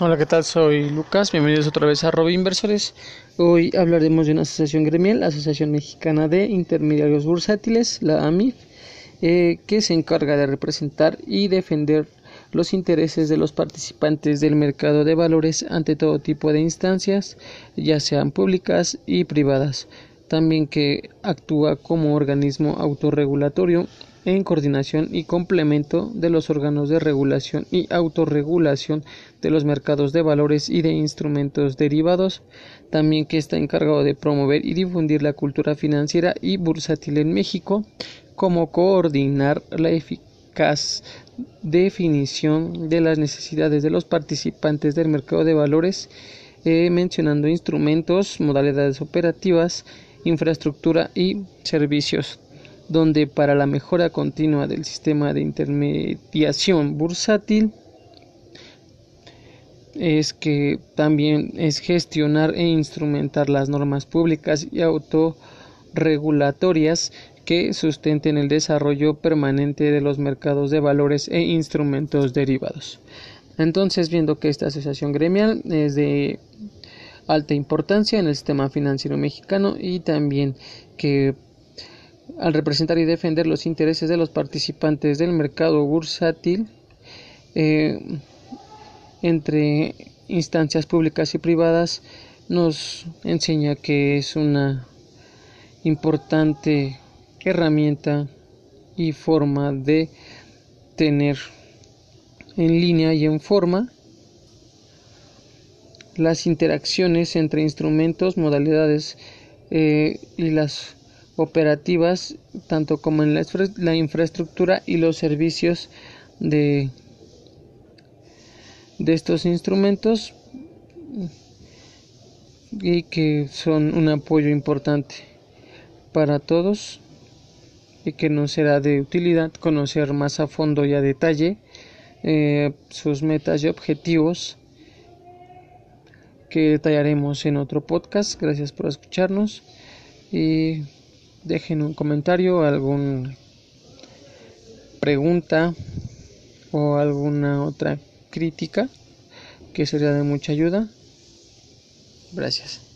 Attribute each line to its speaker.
Speaker 1: Hola, ¿qué tal? Soy Lucas, bienvenidos otra vez a Robo Inversores. Hoy hablaremos de una asociación gremial, la Asociación Mexicana de Intermediarios Bursátiles, la AMIF, eh, que se encarga de representar y defender los intereses de los participantes del mercado de valores ante todo tipo de instancias, ya sean públicas y privadas. También que actúa como organismo autorregulatorio en coordinación y complemento de los órganos de regulación y autorregulación de los mercados de valores y de instrumentos derivados, también que está encargado de promover y difundir la cultura financiera y bursátil en México, como coordinar la eficaz definición de las necesidades de los participantes del mercado de valores, eh, mencionando instrumentos, modalidades operativas, infraestructura y servicios donde para la mejora continua del sistema de intermediación bursátil es que también es gestionar e instrumentar las normas públicas y autorregulatorias que sustenten el desarrollo permanente de los mercados de valores e instrumentos derivados. Entonces, viendo que esta asociación gremial es de alta importancia en el sistema financiero mexicano y también que al representar y defender los intereses de los participantes del mercado bursátil eh, entre instancias públicas y privadas nos enseña que es una importante herramienta y forma de tener en línea y en forma las interacciones entre instrumentos, modalidades eh, y las operativas, tanto como en la, infraestructura y los servicios de, de estos instrumentos y que son un apoyo importante para todos y que nos será de utilidad conocer más a fondo y a detalle eh, sus metas y objetivos que detallaremos en otro podcast. Gracias por escucharnos y dejen un comentario, alguna pregunta o alguna otra crítica que sería de mucha ayuda. Gracias.